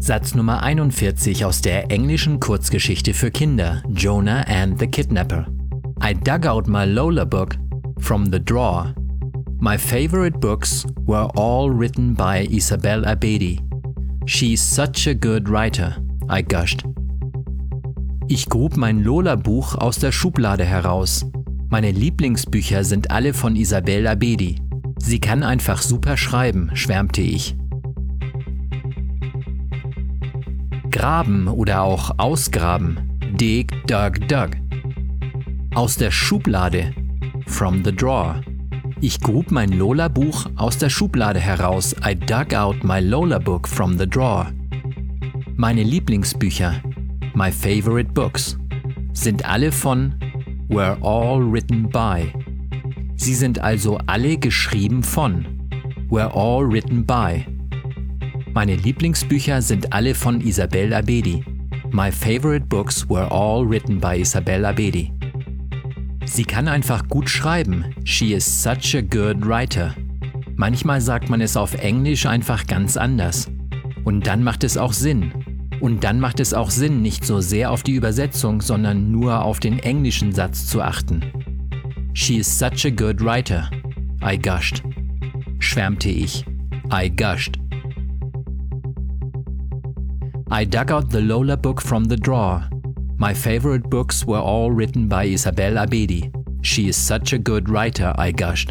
Satz Nummer 41 aus der englischen Kurzgeschichte für Kinder Jonah and the Kidnapper. I dug out my Lola book from the drawer. My favorite books were all written by Isabel Abedi. She's such a good writer, I gushed. Ich grub mein Lola-Buch aus der Schublade heraus. Meine Lieblingsbücher sind alle von Isabel Abedi. Sie kann einfach super schreiben, schwärmte ich. Graben oder auch ausgraben. Dig, dug, dug. Aus der Schublade. From the drawer. Ich grub mein Lola-Buch aus der Schublade heraus. I dug out my Lola-Book from the drawer. Meine Lieblingsbücher. My favorite books. Sind alle von were all written by. Sie sind also alle geschrieben von were all written by. Meine Lieblingsbücher sind alle von Isabel Abedi. My favorite books were all written by Isabel Abedi. Sie kann einfach gut schreiben. She is such a good writer. Manchmal sagt man es auf Englisch einfach ganz anders. Und dann macht es auch Sinn. Und dann macht es auch Sinn, nicht so sehr auf die Übersetzung, sondern nur auf den englischen Satz zu achten. She is such a good writer. I gushed. Schwärmte ich. I gushed. I dug out the Lola book from the drawer. My favorite books were all written by Isabel Abedi. She is such a good writer, I gushed.